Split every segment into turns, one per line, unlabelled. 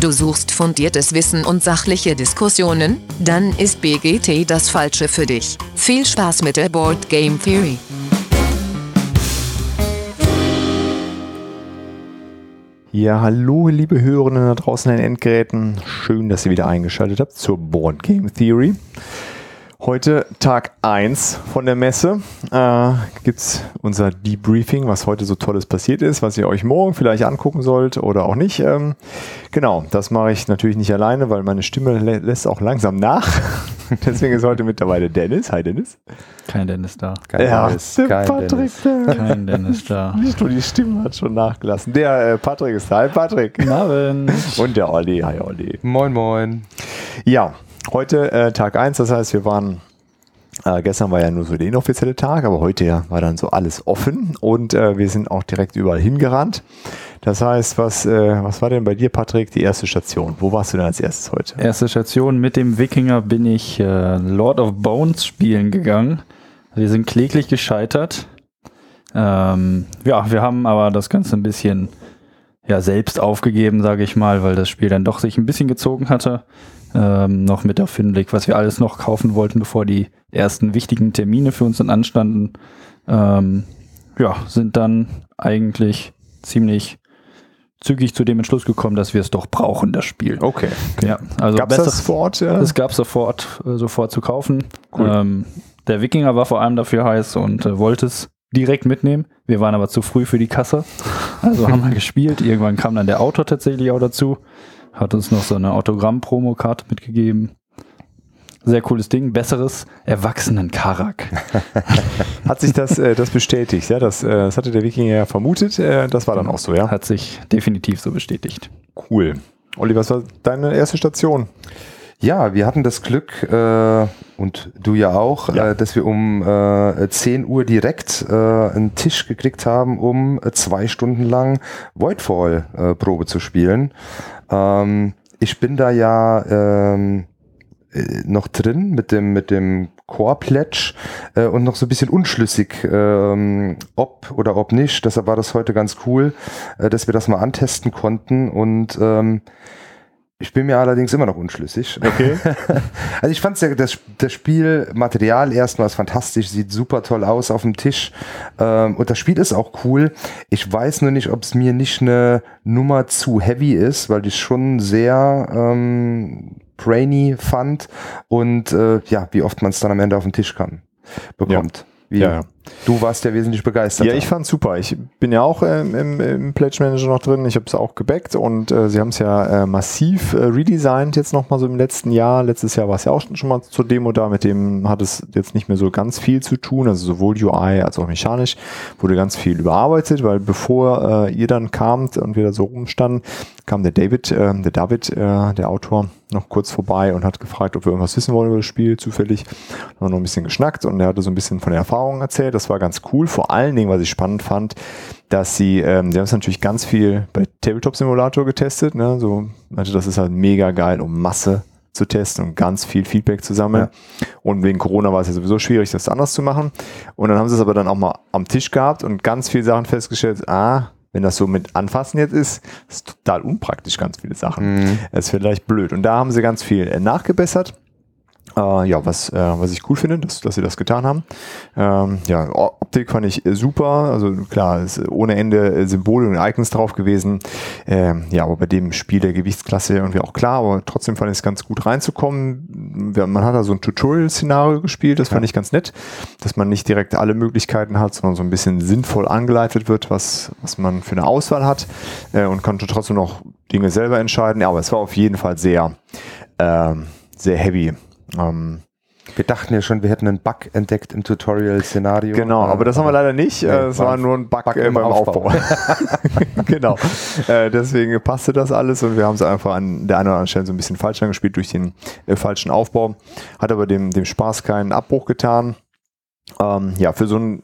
Du suchst fundiertes Wissen und sachliche Diskussionen? Dann ist BGT das Falsche für dich. Viel Spaß mit der Board Game Theory.
Ja, hallo, liebe Hörerinnen da draußen an den Endgeräten. Schön, dass ihr wieder eingeschaltet habt zur Board Game Theory. Heute Tag 1 von der Messe. Äh, Gibt es unser Debriefing, was heute so Tolles passiert ist, was ihr euch morgen vielleicht angucken sollt oder auch nicht. Ähm, genau, das mache ich natürlich nicht alleine, weil meine Stimme lä lässt auch langsam nach. Deswegen ist heute mittlerweile Dennis. Hi Dennis.
Kein Dennis da.
Kein ja,
Dennis,
der
kein
Patrick.
Dennis.
Kein Dennis da.
nicht nur die Stimme hat schon nachgelassen. Der äh, Patrick ist da. Hi Patrick.
Guten Abend.
Und der Olli. Hi Olli.
Moin, moin.
Ja, heute äh, Tag 1, das heißt, wir waren, äh, gestern war ja nur so der inoffizielle Tag, aber heute ja war dann so alles offen und äh, wir sind auch direkt überall hingerannt. Das heißt, was, äh, was war denn bei dir, Patrick, die erste Station? Wo warst du denn als erstes heute?
Erste Station mit dem Wikinger bin ich äh, Lord of Bones spielen gegangen. Wir sind kläglich gescheitert. Ähm, ja, wir haben aber das Ganze ein bisschen ja, selbst aufgegeben, sage ich mal, weil das Spiel dann doch sich ein bisschen gezogen hatte. Ähm, noch mit auf den Blick, was wir alles noch kaufen wollten, bevor die ersten wichtigen Termine für uns dann anstanden. Ähm, ja, sind dann eigentlich ziemlich zügig zu dem Entschluss gekommen, dass wir es doch brauchen, das Spiel.
Okay.
Ja, also
Gab es das vor Ort? Ja?
es gab sofort, äh, sofort zu kaufen.
Cool.
Ähm, der Wikinger war vor allem dafür heiß und äh, wollte es direkt mitnehmen. Wir waren aber zu früh für die Kasse. Also haben wir gespielt. Irgendwann kam dann der Autor tatsächlich auch dazu. Hat uns noch so eine Autogramm-Promokarte mitgegeben. Sehr cooles Ding. Besseres Erwachsenen-Karak.
Hat sich das, äh, das bestätigt? Ja, das, äh, das hatte der Wikinger ja vermutet. Äh, das war dann auch so, ja?
Hat sich definitiv so bestätigt.
Cool. Olli, was war deine erste Station?
Ja, wir hatten das Glück, äh, und du ja auch,
Ja.
Äh, dass wir um äh, 10 Uhr direkt äh, einen Tisch gekriegt haben, um äh, zwei Stunden lang Voidfall äh, Probe zu spielen. Ähm, ich bin da ja ähm, äh, noch drin mit dem, mit dem Core Pledge äh, und noch so ein bisschen unschlüssig, ähm, ob oder ob nicht. Deshalb war das heute ganz cool, äh, dass wir das mal antesten konnten und ähm, ich bin mir allerdings immer noch unschlüssig.
Okay.
Also ich fand ja, das, das Spielmaterial erstmals fantastisch, sieht super toll aus auf dem Tisch ähm, und das Spiel ist auch cool. Ich weiß nur nicht, ob es mir nicht eine Nummer zu heavy ist, weil ich schon sehr ähm, brainy fand und äh, ja, wie oft man es dann am Ende auf den Tisch kann bekommt. Wie,
Ja, ja.
Du warst ja wesentlich begeistert.
Ja, ich fand's super. Ich bin ja auch ähm, im, im Pledge Manager noch drin. Ich habe es auch gebackt und äh, sie haben es ja äh, massiv äh, redesigned jetzt nochmal so im letzten Jahr. Letztes Jahr war es ja auch schon, schon mal zur Demo da. Mit dem hat es jetzt nicht mehr so ganz viel zu tun. Also sowohl UI als auch mechanisch wurde ganz viel überarbeitet, weil bevor äh, ihr dann kamt und wir da so rumstanden, kam der David, äh, der David, äh, der Autor, noch kurz vorbei und hat gefragt, ob wir irgendwas wissen wollen über das Spiel zufällig. Haben wir noch ein bisschen geschnackt und er hatte so ein bisschen von der Erfahrung erzählt. Das war ganz cool. Vor allen Dingen, was ich spannend fand, dass sie, ähm, sie haben es natürlich ganz viel bei Tabletop Simulator getestet. Ne? So, also das ist halt mega geil, um Masse zu testen und ganz viel Feedback zu sammeln. Und wegen Corona war es ja sowieso schwierig, das anders zu machen. Und dann haben sie es aber dann auch mal am Tisch gehabt und ganz viele Sachen festgestellt, ah, wenn das so mit Anfassen jetzt ist, ist total unpraktisch, ganz viele Sachen.
Mhm.
Das ist vielleicht blöd. Und da haben sie ganz viel äh, nachgebessert. Äh, ja, was, äh, was ich cool finde, dass, dass sie das getan haben. Ähm, ja, Optik fand ich äh, super. Also klar, ist ohne Ende äh, Symbole und Icons drauf gewesen. Ähm, ja, aber bei dem Spiel der Gewichtsklasse irgendwie auch klar, aber trotzdem fand ich es ganz gut reinzukommen. Man hat da so ein Tutorial-Szenario gespielt, das fand ich ganz nett, dass man nicht direkt alle Möglichkeiten hat, sondern so ein bisschen sinnvoll angeleitet wird, was, was man für eine Auswahl hat äh, und konnte trotzdem noch Dinge selber entscheiden. Ja, aber es war auf jeden Fall sehr, ähm, sehr heavy. Ähm,
Wir dachten ja schon, wir hätten einen Bug entdeckt im Tutorial-Szenario.
Genau, aber das haben wir leider nicht.
Nee,
Äh, es war nur ein Bug,
Bug
äh,
im
beim
Aufbau.
Aufbau. genau. Äh, deswegen passte das alles und wir haben es einfach an der einen oder anderen Stelle so ein bisschen falsch angespielt durch den äh, falschen Aufbau. Hat aber dem, dem Spaß keinen Abbruch getan. Ähm, ja, für so ein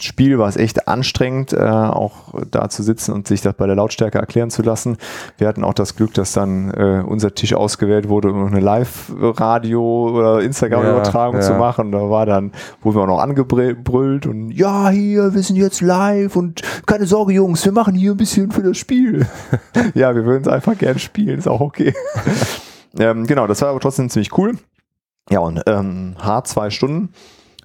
Spiel war es echt anstrengend, äh, auch da zu sitzen und sich das bei der Lautstärke erklären zu lassen. Wir hatten auch das Glück, dass dann äh, unser Tisch ausgewählt wurde, um eine Live-Radio- oder Instagram-Übertragung
Ja,
zu
ja.
machen. Da war dann, wurden wir auch noch angebrüllt und ja, hier, wir sind jetzt live und keine Sorge, Jungs, wir machen hier ein bisschen für das Spiel. ja, wir würden es einfach gern spielen, ist auch okay. ähm, genau, das war aber trotzdem ziemlich cool. Ja, und ähm, hart zwei Stunden.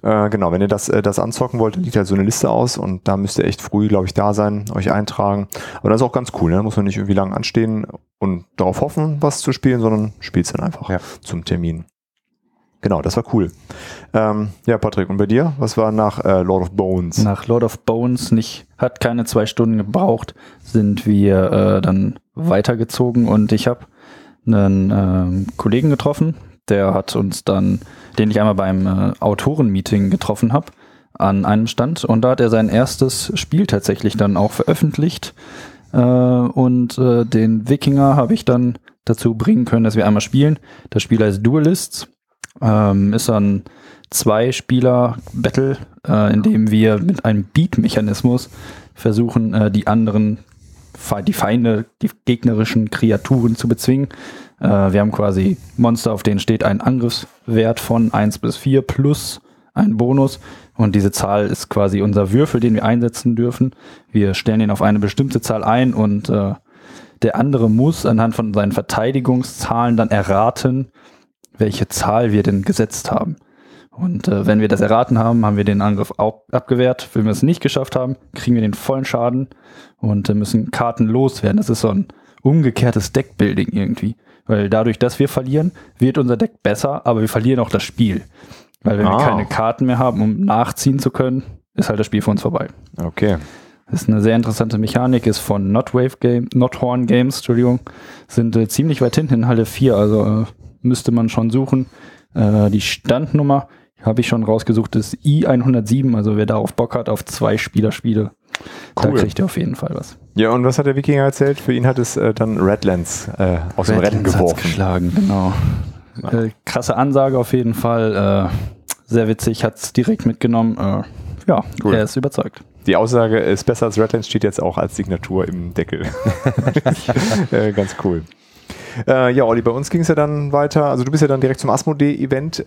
Äh, genau, wenn ihr das, äh, das anzocken wollt, dann liegt halt so eine Liste aus und da müsst ihr echt früh, glaube ich, da sein, euch eintragen. Aber das ist auch ganz cool, ne? da muss man nicht irgendwie lang anstehen und darauf hoffen, was zu spielen, sondern spielt es dann einfach
Ja.
zum Termin. Genau, das war cool. Ähm, ja, Patrick, und bei dir? Was war nach äh, Lord of Bones?
Nach Lord of Bones nicht, hat keine zwei Stunden gebraucht, sind wir äh, dann weitergezogen und ich habe einen ähm, Kollegen getroffen, der hat uns dann, den ich einmal beim äh, Autorenmeeting getroffen habe, an einem Stand und da hat er sein erstes Spiel tatsächlich dann auch veröffentlicht äh, und äh, den Wikinger habe ich dann dazu bringen können, dass wir einmal spielen. Das Spiel heißt Duelists, ähm, ist ein Zwei-Spieler-Battle, äh, in dem wir mit einem Beat-Mechanismus versuchen, äh, die anderen, die Feinde, die gegnerischen Kreaturen zu bezwingen. Äh, wir haben quasi Monster, auf denen steht ein Angriffswert von 1 bis 4 plus ein Bonus. Und diese Zahl ist quasi unser Würfel, den wir einsetzen dürfen. Wir stellen ihn auf eine bestimmte Zahl ein und äh, der andere muss anhand von seinen Verteidigungszahlen dann erraten, welche Zahl wir denn gesetzt haben. Und äh, wenn wir das erraten haben, haben wir den Angriff auch abgewehrt. Wenn wir es nicht geschafft haben, kriegen wir den vollen Schaden und äh, müssen Karten loswerden. Das ist so ein umgekehrtes Deckbuilding irgendwie. Weil dadurch, dass wir verlieren, wird unser Deck besser, aber wir verlieren auch das Spiel. Weil wenn
Ah.
wir keine Karten mehr haben, um nachziehen zu können, ist halt das Spiel für uns vorbei.
Okay.
Das ist eine sehr interessante Mechanik, ist von Notwave Game, Nothorn Games, Entschuldigung, sind äh, ziemlich weit hinten in Halle 4, also äh, müsste man schon suchen. Äh, die Standnummer habe ich schon rausgesucht, ist I107, also wer darauf Bock hat, auf zwei Spieler-Spiele, da
Cool.
kriegt ihr auf jeden Fall was.
Ja, und was hat der Wikinger erzählt? Für ihn hat es äh, dann Redlands äh, aus dem Rennen
Redlands
geworfen.
geschlagen, genau. Äh, krasse Ansage auf jeden Fall, äh, sehr witzig, hat es direkt mitgenommen. Äh, ja,
Cool.
er ist überzeugt.
Die Aussage ist besser als Redlands steht jetzt auch als Signatur im Deckel. äh, ganz cool. Ja, Olli, bei uns ging es ja dann weiter. Also du bist ja dann direkt zum Asmodee-Event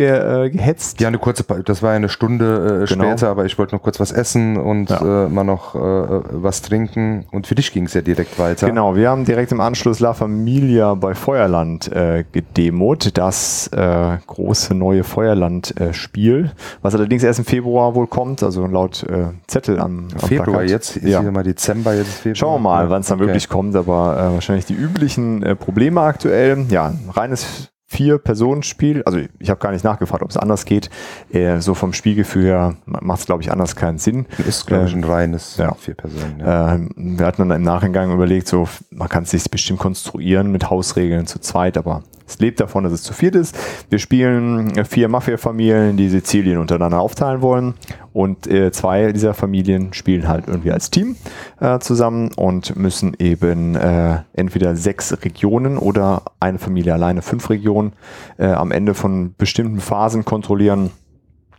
ge, äh, gehetzt.
Ja, eine kurze, Pa- das war eine Stunde äh,
Genau.
später, aber ich wollte noch kurz was essen und
Ja.
äh, mal noch äh, was trinken. Und für dich ging es ja direkt weiter.
Genau, wir haben direkt im Anschluss La Familia bei Feuerland äh, gedemot, das äh, große neue Feuerland-Spiel, was allerdings erst im Februar wohl kommt, also laut Zettel am, am
Februar
Plakat.
jetzt, ist
Ja.
hier mal Dezember, jetzt ist Februar.
Schauen wir mal, wann es dann
okay.
wirklich kommt, aber wahrscheinlich die üblichen Probleme aktuell. Ja, ein reines Vier-Personen-Spiel. Also ich habe gar nicht nachgefragt, ob es anders geht. Äh, so vom Spielgefühl her macht es, glaube ich, anders keinen Sinn.
Ist, glaube ich,
Ähm,
ein reines
ja.
vier Personen. Ja.
Äh, wir hatten dann im Nachhinein überlegt, so man kann es sich bestimmt konstruieren mit Hausregeln zu zweit, aber es lebt davon, dass es zu viert ist. Wir spielen vier Mafia-Familien, die Sizilien untereinander aufteilen wollen und äh, zwei dieser Familien spielen halt irgendwie als Team äh, zusammen und müssen eben äh, entweder sechs Regionen oder eine Familie alleine fünf Regionen äh, am Ende von bestimmten Phasen kontrollieren.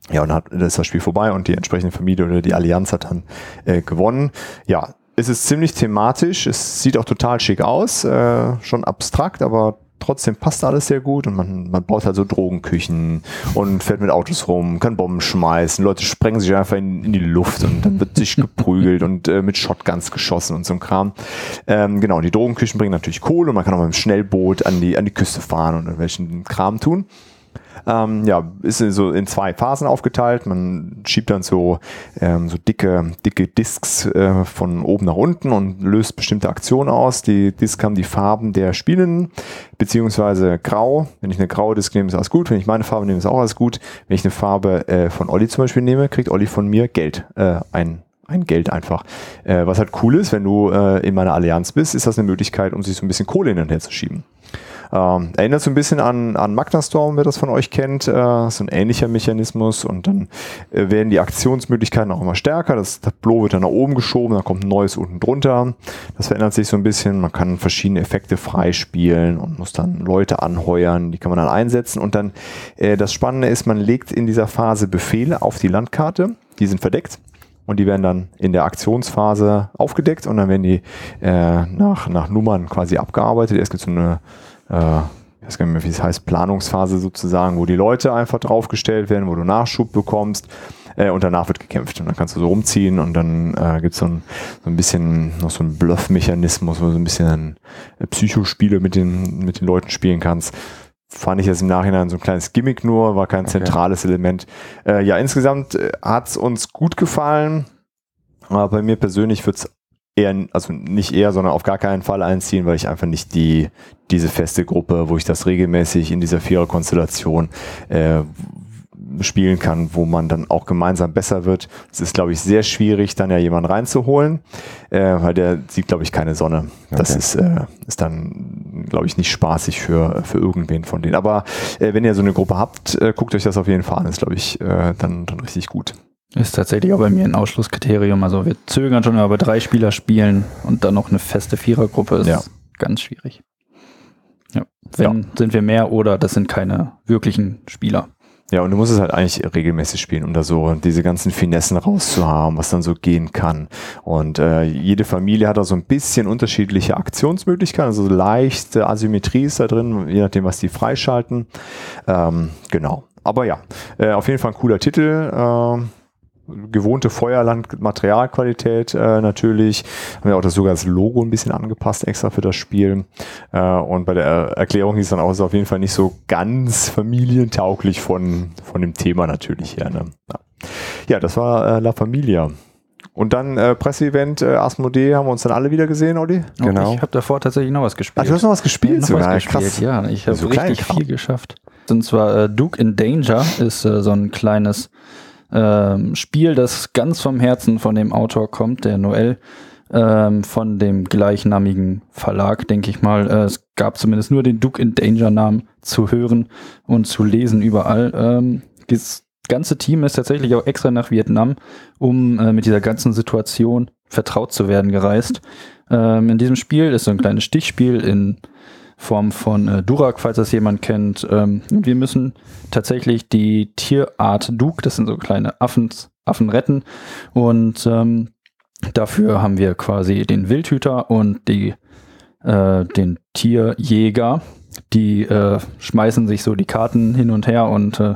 Ja, und dann ist das Spiel vorbei und die entsprechende Familie oder die Allianz hat dann äh, gewonnen. Ja, es ist ziemlich thematisch, es sieht auch total schick aus, äh, schon abstrakt, aber trotzdem passt alles sehr gut und man, man baut halt so Drogenküchen und fährt mit Autos rum, kann Bomben schmeißen, Leute sprengen sich einfach in, in die Luft und dann wird sich geprügelt und äh, mit Shotguns geschossen und so ein Kram. Ähm, genau, die Drogenküchen bringen natürlich Kohle und man kann auch mit dem Schnellboot an die, an die Küste fahren und irgendwelchen Kram tun. Ähm, ja, ist so in zwei Phasen aufgeteilt. Man schiebt dann so, ähm, so dicke, dicke Discs äh, von oben nach unten und löst bestimmte Aktionen aus. Die Discs haben die Farben der Spielenden, beziehungsweise grau. Wenn ich eine graue Disk nehme, ist alles gut. Wenn ich meine Farbe nehme, ist auch alles gut. Wenn ich eine Farbe äh, von Olli zum Beispiel nehme, kriegt Olli von mir Geld. Äh, ein ein Geld einfach. Äh, was halt cool ist, wenn du äh, in meiner Allianz bist, ist das eine Möglichkeit, um sich so ein bisschen Kohle hin und her zu schieben. Ähm, erinnert so ein bisschen an, an Magna Storm, wer das von euch kennt. Äh, so ein ähnlicher Mechanismus und dann äh, werden die Aktionsmöglichkeiten auch immer stärker. Das Tableau wird dann nach oben geschoben, dann kommt ein neues unten drunter. Das verändert sich so ein bisschen. Man kann verschiedene Effekte freispielen und muss dann Leute anheuern, die kann man dann einsetzen. Und dann äh, das Spannende ist, man legt in dieser Phase Befehle auf die Landkarte, die sind verdeckt und die werden dann in der Aktionsphase aufgedeckt und dann werden die äh, nach, nach Nummern quasi abgearbeitet. Es gibt so eine, äh, ich weiß gar nicht mehr, wie es heißt, Planungsphase sozusagen, wo die Leute einfach draufgestellt werden, wo du Nachschub bekommst äh, und danach wird gekämpft. Und dann kannst du so rumziehen und dann äh, gibt so es so ein bisschen noch so einen Bluff-Mechanismus, wo du so ein bisschen äh, Psychospiele mit den, mit den Leuten spielen kannst fand ich jetzt im Nachhinein so ein kleines Gimmick nur, war kein okay. zentrales Element. Äh, ja, insgesamt äh, hat es uns gut gefallen. Aber bei mir persönlich wird es eher, also nicht eher, sondern auf gar keinen Fall einziehen, weil ich einfach nicht die, diese feste Gruppe, wo ich das regelmäßig in dieser Vierer-Konstellation äh, spielen kann, wo man dann auch gemeinsam besser wird. Es ist, glaube ich, sehr schwierig, dann ja jemanden reinzuholen, äh, weil der sieht, glaube ich, keine Sonne. Okay. Das ist, äh, ist dann, glaube ich, nicht spaßig für, für irgendwen von denen. Aber äh, wenn ihr so eine Gruppe habt, äh, guckt euch das auf jeden Fall an. Ist, glaube ich, äh, dann, dann richtig gut.
Ist tatsächlich auch bei mir ein Ausschlusskriterium. Also wir zögern schon, aber drei Spieler spielen und dann noch eine feste Vierergruppe ist ja. ganz schwierig. Ja. Wenn ja. sind wir mehr oder das sind keine wirklichen Spieler.
Ja, und du musst es halt eigentlich regelmäßig spielen, um da so diese ganzen Finessen rauszuhaben, was dann so gehen kann. Und äh, jede Familie hat da so ein bisschen unterschiedliche Aktionsmöglichkeiten, also leichte Asymmetrie ist da drin, je nachdem, was die freischalten. Ähm, genau. Aber ja, äh, auf jeden Fall ein cooler Titel. Äh, gewohnte Feuerland-Materialqualität äh, natürlich. Haben wir auch das sogar das Logo ein bisschen angepasst extra für das Spiel. Äh, und bei der Erklärung hieß dann auch, es ist auf jeden Fall nicht so ganz familientauglich von, von dem Thema natürlich her. Ne? Ja. ja. das war äh, La Familia. Und dann äh, Presseevent äh, Asmodee haben wir uns dann alle wieder gesehen, Olli?
Genau. Ich habe davor tatsächlich noch was gespielt.
Ah, du hast noch was gespielt?
Ja, noch sogar. was gespielt, ja. Ich habe so richtig viel geschafft. Und zwar äh, Duke in Danger ist äh, so ein kleines ähm, Spiel, das ganz vom Herzen von dem Autor kommt, der Noel, ähm, von dem gleichnamigen Verlag, denke ich mal. Äh, es gab zumindest nur den Duke in Danger Namen zu hören und zu lesen überall. Ähm, das ganze Team ist tatsächlich auch extra nach Vietnam, um äh, mit dieser ganzen Situation vertraut zu werden, gereist. Ähm, in diesem Spiel ist so ein kleines Stichspiel in Form von äh, Durak, falls das jemand kennt. Ähm, wir müssen tatsächlich die Tierart Duk, das sind so kleine Affen, Affen retten. Und ähm, dafür haben wir quasi den Wildhüter und die, äh, den Tierjäger. Die äh, schmeißen sich so die Karten hin und her und äh,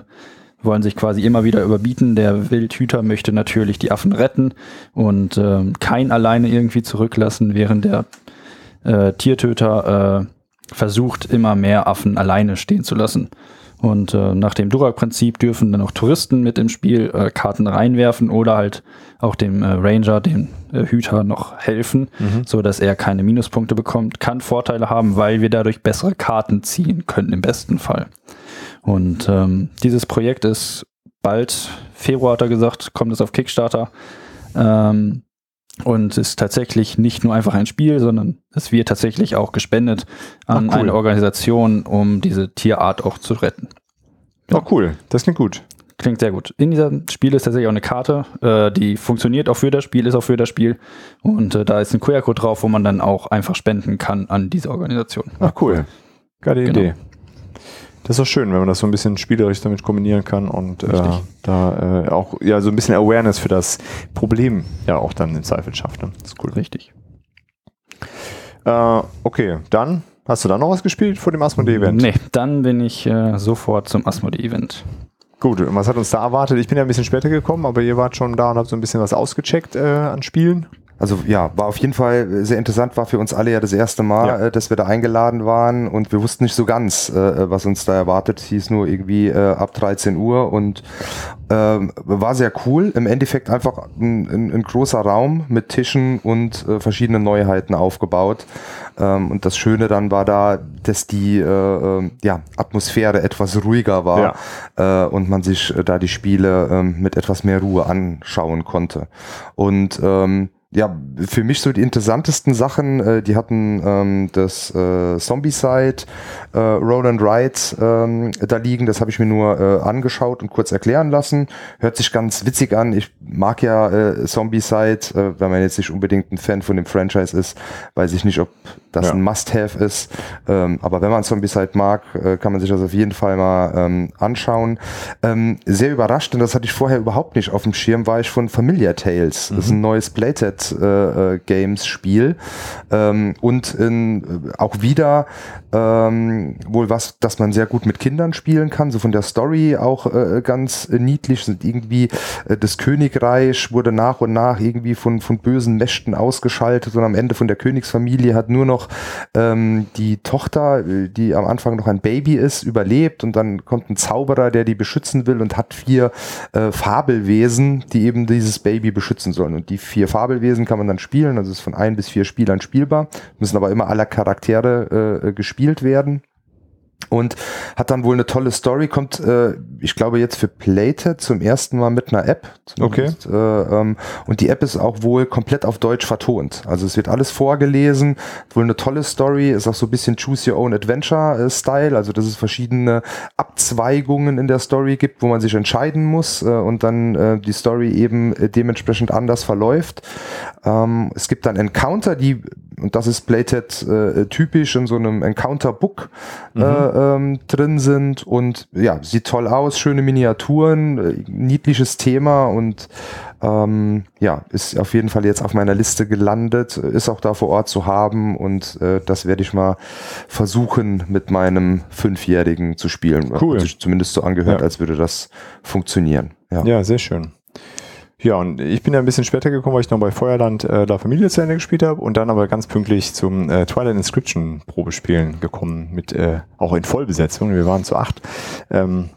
wollen sich quasi immer wieder überbieten. Der Wildhüter möchte natürlich die Affen retten und äh, kein alleine irgendwie zurücklassen, während der äh, Tiertöter äh, versucht, immer mehr Affen alleine stehen zu lassen. Und äh, nach dem Durak-Prinzip dürfen dann auch Touristen mit im Spiel äh, Karten reinwerfen oder halt auch dem äh, Ranger, dem äh, Hüter, noch helfen, mhm. so dass er keine Minuspunkte bekommt. Kann Vorteile haben, weil wir dadurch bessere Karten ziehen können im besten Fall. Und ähm, dieses Projekt ist bald, Februar hat er gesagt, kommt es auf Kickstarter. Ähm, und ist tatsächlich nicht nur einfach ein Spiel, sondern es wird tatsächlich auch gespendet an Ach, cool. eine Organisation, um diese Tierart auch zu retten.
Ja. Oh, cool. Das klingt gut.
Klingt sehr gut. In diesem Spiel ist tatsächlich auch eine Karte, äh, die funktioniert auch für das Spiel, ist auch für das Spiel. Und äh, da ist ein QR-Code drauf, wo man dann auch einfach spenden kann an diese Organisation.
Ach, cool. Geile genau. Idee. Das ist auch schön, wenn man das so ein bisschen spielerisch damit kombinieren kann und äh, da äh, auch ja so ein bisschen Awareness für das Problem ja auch dann im Zweifel schafft. Ne?
Das ist cool. Richtig.
Äh, okay, dann hast du da noch was gespielt vor dem Asmodee-Event?
Nee, dann bin ich äh, sofort zum Asmodee-Event.
Gut, und was hat uns da erwartet? Ich bin ja ein bisschen später gekommen, aber ihr wart schon da und habt so ein bisschen was ausgecheckt äh, an Spielen.
Also ja, war auf jeden Fall sehr interessant, war für uns alle ja das erste Mal, ja. äh, dass wir da eingeladen waren und wir wussten nicht so ganz, äh, was uns da erwartet. Hieß nur irgendwie äh, ab 13 Uhr und ähm, war sehr cool. Im Endeffekt einfach ein, ein, ein großer Raum mit Tischen und äh, verschiedenen Neuheiten aufgebaut. Ähm, und das Schöne dann war da, dass die äh, äh, ja, Atmosphäre etwas ruhiger war ja. und man sich da die Spiele ähm, mit etwas mehr Ruhe anschauen konnte. Und ähm, ja, für mich so die interessantesten Sachen, äh, die hatten ähm, das äh, Zombie-Side, äh, Roll and Ride ähm, da liegen. Das habe ich mir nur äh, angeschaut und kurz erklären lassen. Hört sich ganz witzig an. Ich mag ja äh, Zombie-Side, äh, wenn man jetzt nicht unbedingt ein Fan von dem Franchise ist. Weiß ich nicht, ob das
Ja.
ein Must-Have ist. Ähm, aber wenn man Zombie-Side mag, äh, kann man sich das auf jeden Fall mal ähm, anschauen. Ähm, sehr überrascht, und das hatte ich vorher überhaupt nicht auf dem Schirm, war ich von Familiar Tales. Das ist ein neues Playtet äh, äh, Games Spiel. Ähm, und in, äh, auch wieder ähm, wohl was, das man sehr gut mit Kindern spielen kann. So von der Story auch äh, ganz äh, niedlich. Sind irgendwie äh, das Königreich wurde nach und nach irgendwie von, von bösen Mächten ausgeschaltet und am Ende von der Königsfamilie hat nur noch ähm, die Tochter, äh, die am Anfang noch ein Baby ist, überlebt und dann kommt ein Zauberer, der die beschützen will und hat vier äh, Fabelwesen, die eben dieses Baby beschützen sollen. Und die vier Fabelwesen kann man dann spielen, also ist von ein bis vier Spielern spielbar, müssen aber immer aller Charaktere äh, gespielt werden und hat dann wohl eine tolle Story, kommt, äh, ich glaube, jetzt für Playtet zum ersten Mal mit einer App. zumindest, Äh, ähm, und die App ist auch wohl komplett auf Deutsch vertont. Also es wird alles vorgelesen, wohl eine tolle Story, ist auch so ein bisschen Choose Your Own Adventure äh, Style, also dass es verschiedene Abzweigungen in der Story gibt, wo man sich entscheiden muss äh, und dann äh, die Story eben äh, dementsprechend anders verläuft. Ähm, es gibt dann Encounter, die, und das ist Playtet äh, typisch, in so einem Encounter-Book äh, ähm, drin sind und ja, sieht toll aus, schöne Miniaturen, äh, niedliches Thema und ähm, ja, ist auf jeden Fall jetzt auf meiner Liste gelandet, ist auch da vor Ort zu haben und äh, das werde ich mal versuchen mit meinem Fünfjährigen zu spielen.
Cool.
Hat sich zumindest so angehört,
Ja.
als würde das funktionieren. Ja.
Ja, sehr schön. Ja, und ich bin ja ein bisschen später gekommen, weil ich noch bei Feuerland äh, La Familie zu Ende gespielt habe und dann aber ganz pünktlich zum äh, Twilight Inscription Probespielen gekommen, mit äh, auch in Vollbesetzung. Wir waren zu acht. Ähm,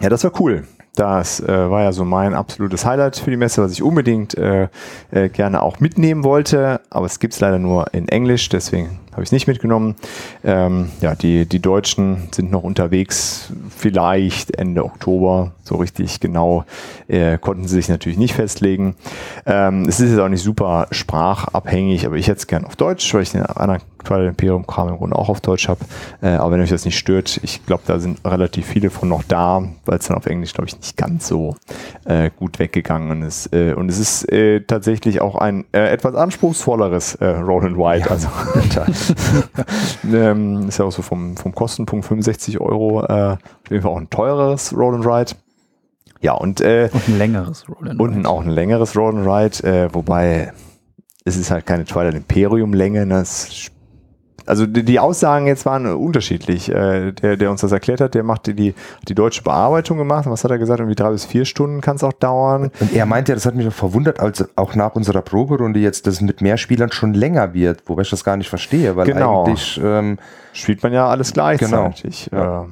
ja, das war cool. Das äh, war ja so mein absolutes Highlight für die Messe, was ich unbedingt äh, äh, gerne auch mitnehmen wollte, aber es gibt's leider nur in Englisch, deswegen habe ich es nicht mitgenommen. Ähm, ja, die, die Deutschen sind noch unterwegs, vielleicht Ende Oktober, so richtig genau äh, konnten sie sich natürlich nicht festlegen. Ähm, es ist jetzt auch nicht super sprachabhängig, aber ich hätte es gern auf Deutsch, weil ich den anderen Twilight Imperium Kram im Grunde auch auf Deutsch habe. Äh, aber wenn euch das nicht stört, ich glaube, da sind relativ viele von noch da, weil es dann auf Englisch, glaube ich, nicht ganz so äh, gut weggegangen ist. Äh, und es ist äh, tatsächlich auch ein äh, etwas anspruchsvolleres äh, Roll and White. Also ähm, ist ja auch so vom, vom Kostenpunkt 65 Euro äh, auf jeden Fall auch ein teureres Roll and Ride. Ja, und, äh,
Und ein längeres Roll and
und ein, auch ein längeres Roll and Ride, äh, wobei es ist halt keine Twilight Imperium Länge. Ne? Also die, die Aussagen jetzt waren unterschiedlich. Äh, der, der uns das erklärt hat, der macht die, die, die deutsche Bearbeitung gemacht. Was hat er gesagt? Irgendwie drei bis vier Stunden kann es auch dauern.
Und er meinte ja, das hat mich auch verwundert, als auch nach unserer Proberunde jetzt das mit mehr Spielern schon länger wird, wobei ich das gar nicht verstehe, weil
Genau.
eigentlich ähm,
Spielt man ja alles gleichzeitig.
Genau.
Ja.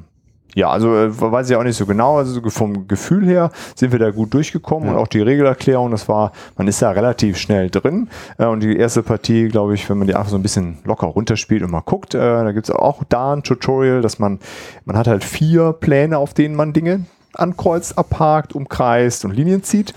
Ja, also äh, weiß ich auch nicht so genau. Also so vom Gefühl her sind wir da gut durchgekommen und auch die Regelerklärung, das war, man ist da relativ schnell drin. Äh, und die erste Partie, glaube ich, wenn man die einfach so ein bisschen locker runterspielt und mal guckt, äh, da gibt es auch da ein Tutorial, dass man, man hat halt vier Pläne, auf denen man Dinge ankreuzt, abhakt, umkreist und Linien zieht.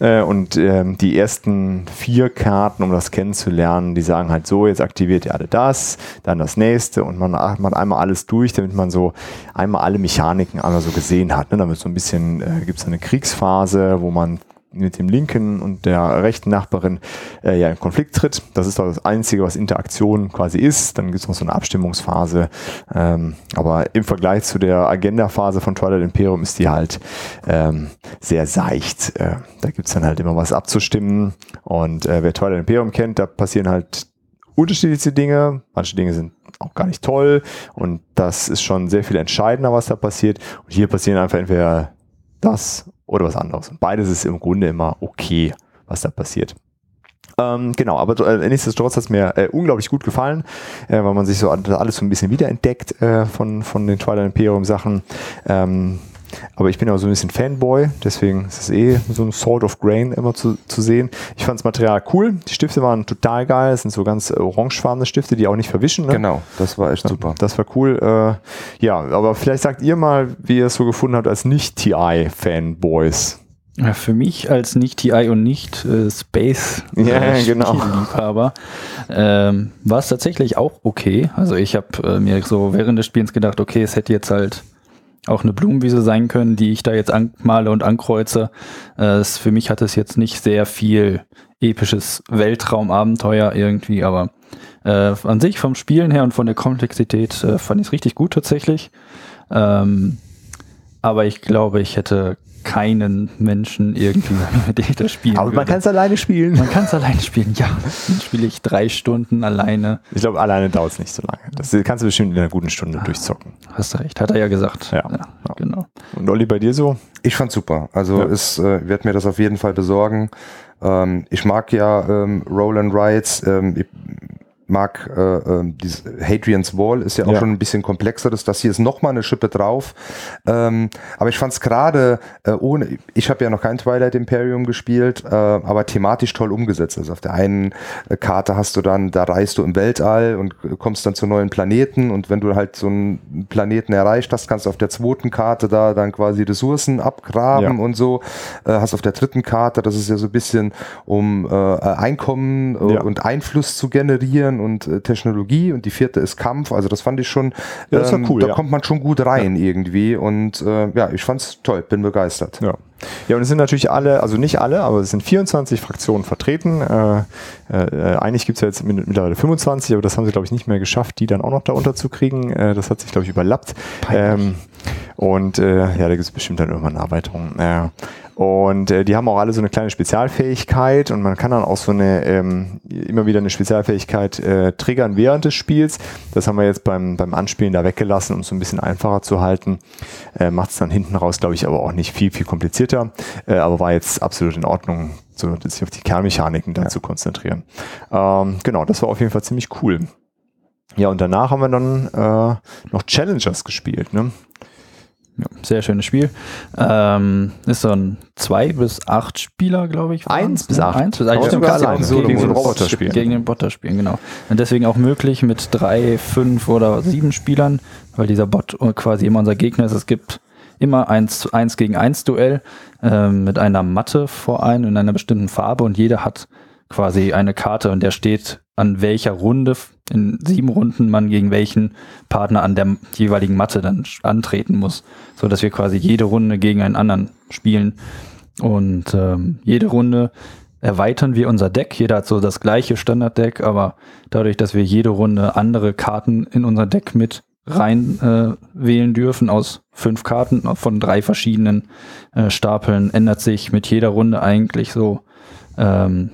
Äh, und ähm, die ersten vier Karten, um das kennenzulernen, die sagen halt so, jetzt aktiviert ihr alle das, dann das nächste und man macht einmal alles durch, damit man so einmal alle Mechaniken einmal so gesehen hat. Ne? Damit so ein bisschen äh, gibt es eine Kriegsphase, wo man mit dem linken und der rechten Nachbarin äh, ja in Konflikt tritt. Das ist doch das Einzige, was Interaktion quasi ist. Dann gibt es noch so eine Abstimmungsphase. Ähm, aber im Vergleich zu der Agenda-Phase von Twilight Imperium ist die halt ähm, sehr seicht. Äh, da gibt es dann halt immer was abzustimmen. Und äh, wer Twilight Imperium kennt, da passieren halt unterschiedlichste Dinge. Manche Dinge sind auch gar nicht toll. Und das ist schon sehr viel entscheidender, was da passiert. Und hier passieren einfach entweder das oder was anderes. Und beides ist im Grunde immer okay, was da passiert. Ähm, genau, aber äh, nichtsdestotrotz hat es mir äh, unglaublich gut gefallen, äh, weil man sich so alles so ein bisschen wiederentdeckt äh, von, von den Twilight Imperium Sachen. Ähm, aber ich bin auch so ein bisschen Fanboy, deswegen ist es eh so ein Sword of Grain immer zu, zu sehen. Ich fand das Material cool. Die Stifte waren total geil. Es sind so ganz orangefarbene Stifte, die auch nicht verwischen. Ne?
genau, das war echt super.
Das war cool. Äh, ja, aber vielleicht sagt ihr mal, wie ihr es so gefunden habt als Nicht-TI-Fanboys.
Ja, für mich als nicht TI und nicht äh, Space
Ja,
äh,
genau.
Ähm, war es tatsächlich auch okay. Also ich habe äh, mir so während des Spiels gedacht, okay, es hätte jetzt halt auch eine Blumenwiese sein können, die ich da jetzt anmale und ankreuze. Äh, für mich hat es jetzt nicht sehr viel episches Weltraumabenteuer irgendwie, aber äh, an sich vom Spielen her und von der Komplexität äh, fand ich es richtig gut tatsächlich. Ähm, aber ich glaube, ich hätte keinen Menschen irgendwie, mit dem ich das spielen
Aber man
würde.
kann es alleine spielen.
Man kann es alleine spielen, ja. Dann spiele ich drei Stunden alleine.
Ich glaube, alleine dauert es nicht so lange. Das kannst du bestimmt in einer guten Stunde durchzocken.
Hast du recht, hat er ja gesagt.
Ja. Ja.
genau.
Und Olli, bei dir so?
Ich fand's super. Also
Ja.
es äh, wird mir das auf jeden Fall besorgen. Ähm, ich mag ja ähm, Roll and Rides. Ähm, ich mag äh, ähm, dieses Hadrian's Wall ist ja auch
Ja.
schon ein bisschen komplexeres. Das hier ist noch mal eine Schippe drauf. Ähm, aber ich fand's gerade äh, ohne. Ich habe ja noch kein Twilight Imperium gespielt, äh, aber thematisch toll umgesetzt. Also auf der einen Karte hast du dann, da reist du im Weltall und äh, kommst dann zu neuen Planeten und wenn du halt so einen Planeten erreicht hast, kannst du auf der zweiten Karte da dann quasi Ressourcen abgraben
Ja.
und so. Äh, hast auf der dritten Karte, das ist ja so ein bisschen um äh, Einkommen äh,
Ja.
und Einfluss zu generieren und äh, Technologie und die vierte ist Kampf. Also das fand ich schon, ähm,
Ja, das war cool,
da
ja.
kommt man schon gut rein irgendwie und äh, ja, ich fand's toll, bin begeistert.
Ja. Ja, und es sind natürlich alle, also nicht alle, aber es sind 24 Fraktionen vertreten. Äh, äh, eigentlich gibt es ja jetzt mit- mittlerweile 25, aber das haben sie, glaube ich, nicht mehr geschafft, die dann auch noch da unterzukriegen. Äh, das hat sich, glaube ich, überlappt. Ähm, und äh, ja, da gibt es bestimmt dann irgendwann eine Erweiterung. Äh, und äh, die haben auch alle so eine kleine Spezialfähigkeit und man kann dann auch so eine, ähm, immer wieder eine Spezialfähigkeit äh, triggern während des Spiels. Das haben wir jetzt beim, beim Anspielen da weggelassen, um es so ein bisschen einfacher zu halten. Äh, Macht es dann hinten raus, glaube ich, aber auch nicht viel, viel komplizierter. Äh, aber war jetzt absolut in Ordnung, so sich auf die Kernmechaniken da zu konzentrieren. Ähm, genau, das war auf jeden Fall ziemlich cool. Ja, und danach haben wir dann äh, noch Challengers gespielt. Ne?
Ja, sehr schönes Spiel. Ähm, ist so ein 2 bis 8 Spieler, glaube ich. waren's,
Eins bis
ne?
acht.
Eins bis acht.
Aber
Stimmt,
sogar alleine.
auch
So, gegen
das-
Roboter spielen.
Gegen den Roboter spielen, genau. Und deswegen auch möglich mit drei, fünf oder sieben Spielern, weil dieser Bot quasi immer unser Gegner ist. Es gibt immer eins eins gegen eins Duell ähm, mit einer Matte vor einem in einer bestimmten Farbe und jeder hat quasi eine Karte und der steht an welcher Runde in sieben Runden man gegen welchen Partner an der jeweiligen Matte dann antreten muss, so dass wir quasi jede Runde gegen einen anderen spielen und ähm, jede Runde erweitern wir unser Deck. Jeder hat so das gleiche Standarddeck, aber dadurch, dass wir jede Runde andere Karten in unser Deck mit rein äh, wählen dürfen aus fünf Karten von drei verschiedenen äh, Stapeln, ändert sich mit jeder Runde eigentlich so ähm,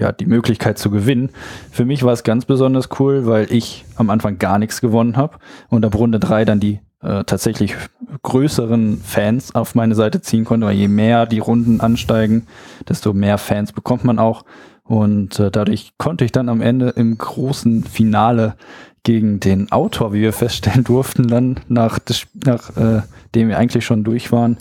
ja, die Möglichkeit zu gewinnen. Für mich war es ganz besonders cool, weil ich am Anfang gar nichts gewonnen habe und ab Runde drei dann die äh, tatsächlich größeren Fans auf meine Seite ziehen konnte, weil je mehr die Runden ansteigen, desto mehr Fans bekommt man auch. Und äh, dadurch konnte ich dann am Ende im großen Finale gegen den Autor, wie wir feststellen durften, dann nach, nach äh, dem wir eigentlich schon durch waren,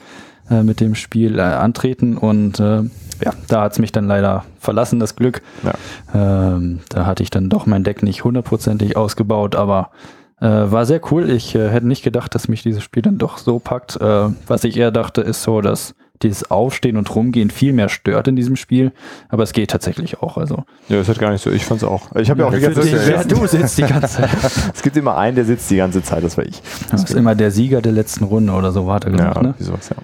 äh, mit dem Spiel äh, antreten. Und äh, ja, da hat es mich dann leider verlassen, das Glück.
Ja.
Ähm, da hatte ich dann doch mein Deck nicht hundertprozentig ausgebaut, aber äh, war sehr cool. Ich äh, hätte nicht gedacht, dass mich dieses Spiel dann doch so packt. Äh, was ich eher dachte, ist so, dass dieses Aufstehen und Rumgehen viel mehr stört in diesem Spiel, aber es geht tatsächlich auch. Also
Ja, das hat gar nicht so. Ich fand es auch. Ich habe ja auch die ganze Zeit.
ja, du sitzt die ganze Zeit.
Es gibt immer einen, der sitzt die ganze Zeit, das war ich.
Das ist immer der Sieger der letzten Runde oder so, warte
Ja,
gemacht, ne?
sowas, ja.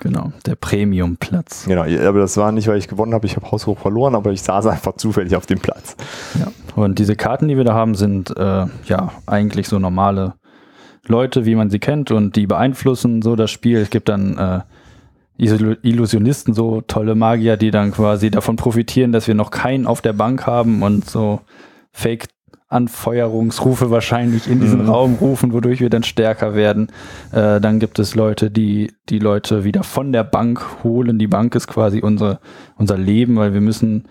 Genau, der Premium-Platz.
Genau, aber das war nicht, weil ich gewonnen habe, ich habe haushoch verloren, aber ich saß einfach zufällig auf dem Platz.
Ja. Und diese Karten, die wir da haben, sind äh, ja eigentlich so normale Leute, wie man sie kennt, und die beeinflussen so das Spiel. Es gibt dann äh, Illu- Illusionisten, so tolle Magier, die dann quasi davon profitieren, dass wir noch keinen auf der Bank haben und so Fake Anfeuerungsrufe wahrscheinlich in diesen
Mhm.
Raum rufen, wodurch wir dann stärker werden. Äh, dann gibt es Leute, die die Leute wieder von der Bank holen. Die Bank ist quasi unser, unser Leben, weil wir müssen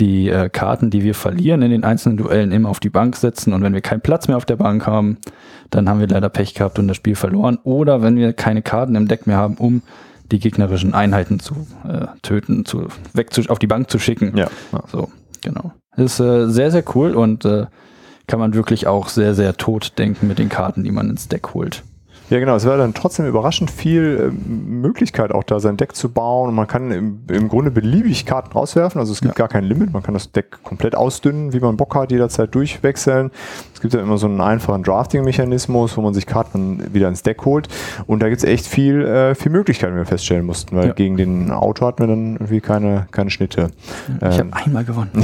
die äh, Karten, die wir verlieren in den einzelnen Duellen, immer auf die Bank setzen. Und wenn wir keinen Platz mehr auf der Bank haben, dann haben wir leider Pech gehabt und das Spiel verloren. Oder wenn wir keine Karten im Deck mehr haben, um die gegnerischen Einheiten zu äh, töten, zu, weg zu, auf die Bank zu schicken.
Ja. ja.
So, genau. Ist äh, sehr, sehr cool und äh, kann man wirklich auch sehr, sehr tot denken mit den Karten, die man ins Deck holt.
Ja, genau. Es war dann trotzdem überraschend viel äh, Möglichkeit auch da sein Deck zu bauen. Und man kann im, im Grunde beliebig Karten rauswerfen. Also es gibt
Ja.
gar kein Limit. Man kann das Deck komplett ausdünnen, wie man Bock hat, jederzeit durchwechseln. Es gibt ja immer so einen einfachen Drafting-Mechanismus, wo man sich Karten wieder ins Deck holt. Und da gibt es echt viel, äh, viel Möglichkeiten, wie wir feststellen mussten, weil
Ja.
gegen den Auto hatten wir dann irgendwie keine, keine Schnitte.
Ich
Ähm,
habe einmal gewonnen.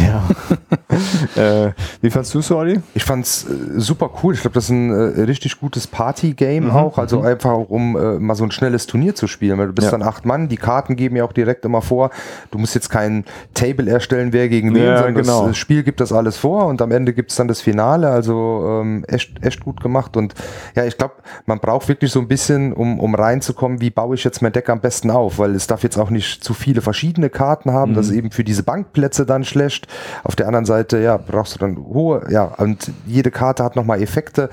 ja. äh, wie fandst du es, Olli?
Ich fand's äh, super cool. Ich glaube, das ist ein äh, richtig gutes Party-Game auch. Also einfach auch, um äh, mal so ein schnelles Turnier zu spielen. Weil du bist
Ja.
dann acht Mann. Die Karten geben ja auch direkt immer vor. Du musst jetzt kein Table erstellen, wer gegen wen,
Ja,
sondern
genau.
das, Spiel gibt das alles vor und am Ende gibt's dann das Finale. Also ähm, echt, echt gut gemacht. Und ja, ich glaube, man braucht wirklich so ein bisschen, um, um reinzukommen, wie baue ich jetzt mein Deck am besten auf, weil es darf jetzt auch nicht zu viele verschiedene Karten haben. Das ist eben für diese Bankplätze dann schlecht. Auf der anderen Seite, ja, brauchst du dann hohe, ja, und jede Karte hat nochmal Effekte.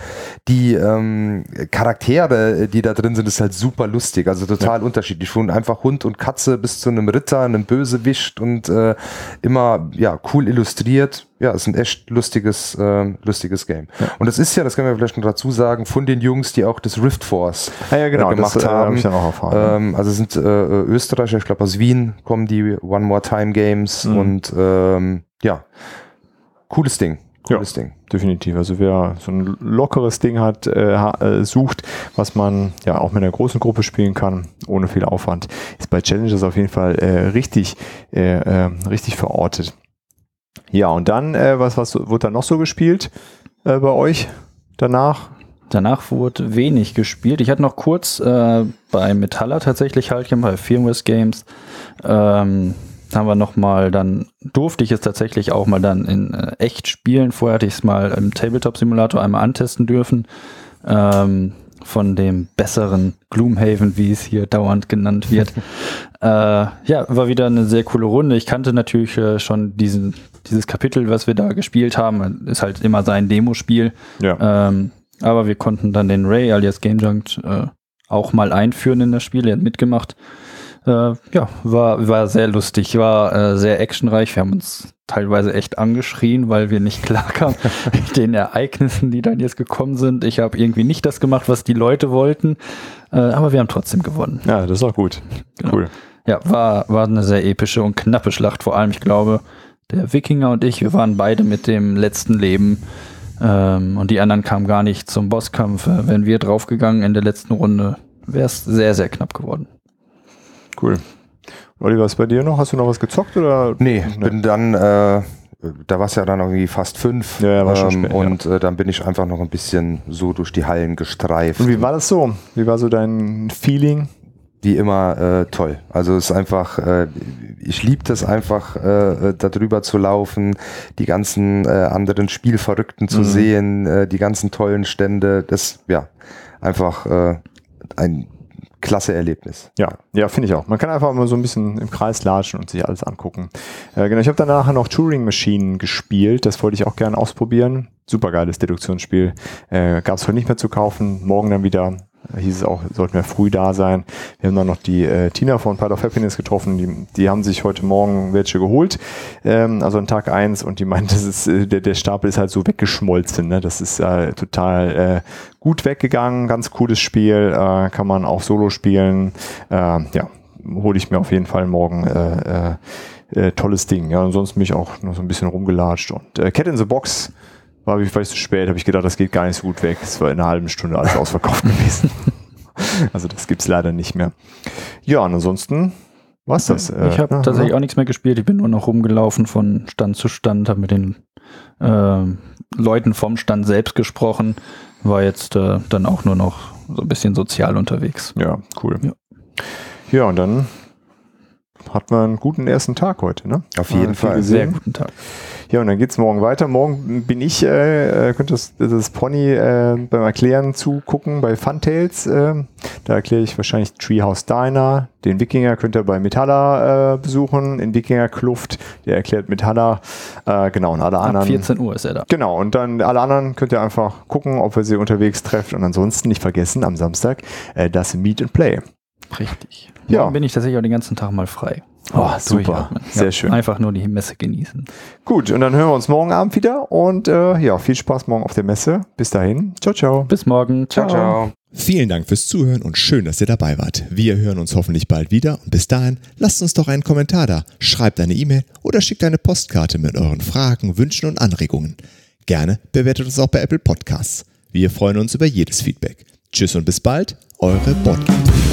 Die ähm, Charaktere, die da drin sind, ist halt super lustig, also total unterschiedlich. Von einfach Hund und Katze bis zu einem Ritter, einem Bösewicht und äh, immer ja cool illustriert. Ja, ist ein echt lustiges, äh, lustiges Game. Und das ist ja, das können wir vielleicht noch dazu sagen, von den Jungs, die auch das Rift Force
Ah, ja, genau,
äh, gemacht
das, äh, hab
haben.
ich dann auch erfahren,
Ähm, also es sind äh, Österreicher, ich glaube aus Wien kommen die One More Time Games
Mhm.
und ähm, ja, cooles Ding. Cooles Ding.
Definitiv. Also wer so ein lockeres Ding hat, äh, äh, sucht, was man ja auch mit einer großen Gruppe spielen kann, ohne viel Aufwand, ist bei Challenges auf jeden Fall äh, richtig, äh, äh, richtig verortet. Ja, und dann, äh, was, was wurde da noch so gespielt äh, bei euch danach?
Danach wurde wenig gespielt. Ich hatte noch kurz bei Metalla tatsächlich halt gemacht, bei Firmware Games. Ähm, haben wir noch mal, dann durfte ich es tatsächlich auch mal dann in äh, echt spielen. Vorher hatte ich es mal im Tabletop-Simulator einmal antesten dürfen. Ähm, von dem besseren Gloomhaven, wie es hier dauernd genannt wird. äh, ja, war wieder eine sehr coole Runde. Ich kannte natürlich äh, schon diesen, dieses Kapitel, was wir da gespielt haben. Ist halt immer sein Demospiel.
Ja.
Ähm, aber wir konnten dann den Ray alias Game Junkt äh, auch mal einführen in das Spiel. Er hat mitgemacht. Äh, ja, war, war sehr lustig, war äh, sehr actionreich. Wir haben uns teilweise echt angeschrien, weil wir nicht klar kamen mit den Ereignissen, die dann jetzt gekommen sind. Ich habe irgendwie nicht das gemacht, was die Leute wollten, äh, aber wir haben trotzdem gewonnen.
ja, das ist auch gut.
Genau.
Cool.
Ja, war, war eine sehr epische und knappe Schlacht. Vor allem, ich glaube, der Wikinger und ich, wir waren beide mit dem letzten Leben. Ähm, und die anderen kamen gar nicht zum Bosskampf. Äh, Wären wir draufgegangen in der letzten Runde, wäre es sehr, sehr knapp geworden.
Cool. Olli, was bei dir noch? Hast du noch was gezockt oder?
Nee, bin dann, äh, da war es ja dann irgendwie fast fünf.
Ja, ja, war schon
ähm,
spät, ja.
Und äh, dann bin ich einfach noch ein bisschen so durch die Hallen gestreift.
Und wie war das so? Wie war so dein Feeling?
wie immer äh, toll. Also es ist einfach, äh, ich liebe das einfach, äh, da drüber zu laufen, die ganzen äh, anderen Spielverrückten zu
Mhm.
sehen, äh, die ganzen tollen Stände. Das, ja, einfach äh, ein klasse Erlebnis.
Ja, ja, finde ich auch. Man kann einfach mal so ein bisschen im Kreis latschen und sich alles angucken. Äh, genau, ich habe dann nachher noch Turing Machine gespielt. Das wollte ich auch gerne ausprobieren. Supergeiles Deduktionsspiel. Äh, Gab es heute nicht mehr zu kaufen. Morgen dann wieder. Hieß es auch, sollten wir früh da sein. Wir haben dann noch die äh, Tina von Part of Happiness getroffen. Die, die haben sich heute Morgen welche geholt. Ähm, also an Tag eins und die meint, das ist, äh, der, der Stapel ist halt so weggeschmolzen. Ne? Das ist äh, total äh, gut weggegangen. Ganz cooles Spiel. Äh, kann man auch solo spielen. Äh, ja, hole ich mir auf jeden Fall morgen. Äh, äh, äh, tolles Ding. Ja, ansonsten bin ich auch noch so ein bisschen rumgelatscht. Und äh, Cat in the Box war ich vielleicht zu spät, habe ich gedacht, das geht gar nicht so gut weg. Es war in einer halben Stunde alles ausverkauft gewesen. Also das gibt's leider nicht mehr. Ja, und ansonsten war's das. äh,
ich habe
ja,
tatsächlich
ja.
auch nichts mehr gespielt. Ich bin nur noch rumgelaufen von Stand zu Stand, habe mit den ähm, Leuten vom Stand selbst gesprochen. War jetzt äh, dann auch nur noch so ein bisschen sozial unterwegs.
Ja, cool.
Ja.
Ja, und dann hatten wir einen guten ersten Tag heute, ne?
Auf jeden Fall.
Sehr guten Tag.
Ja, und dann geht's morgen weiter. Morgen bin ich, äh, äh, könnt das, das Pony äh, beim Erklären zugucken bei Funtails. Äh, da erkläre ich wahrscheinlich Treehouse Diner. Den Wikinger könnt ihr bei Metalla äh, besuchen, in Wikinger Kluft. Der erklärt Metalla. Äh, genau, und alle
Ab
anderen.
14 Uhr ist er da.
Genau, und dann alle anderen könnt ihr einfach gucken, ob ihr sie unterwegs trefft. Und ansonsten nicht vergessen, am Samstag äh, das Meet and Play.
Richtig.
Ja.
Morgen bin ich tatsächlich auch den ganzen Tag mal frei.
Oh, super.
Durchatmen.
Sehr schön.
Einfach nur die Messe genießen.
Gut, und dann hören wir uns morgen Abend wieder. Und äh, ja, viel Spaß morgen auf der Messe. Bis dahin. Ciao, ciao.
Bis morgen.
Ciao, ciao.
Vielen Dank fürs Zuhören und schön, dass ihr dabei wart. Wir hören uns hoffentlich bald wieder und bis dahin lasst uns doch einen Kommentar da, schreibt eine E-Mail oder schickt eine Postkarte mit euren Fragen, Wünschen und Anregungen. Gerne bewertet uns auch bei Apple Podcasts. Wir freuen uns über jedes Feedback. Tschüss und bis bald, eure Boardgame.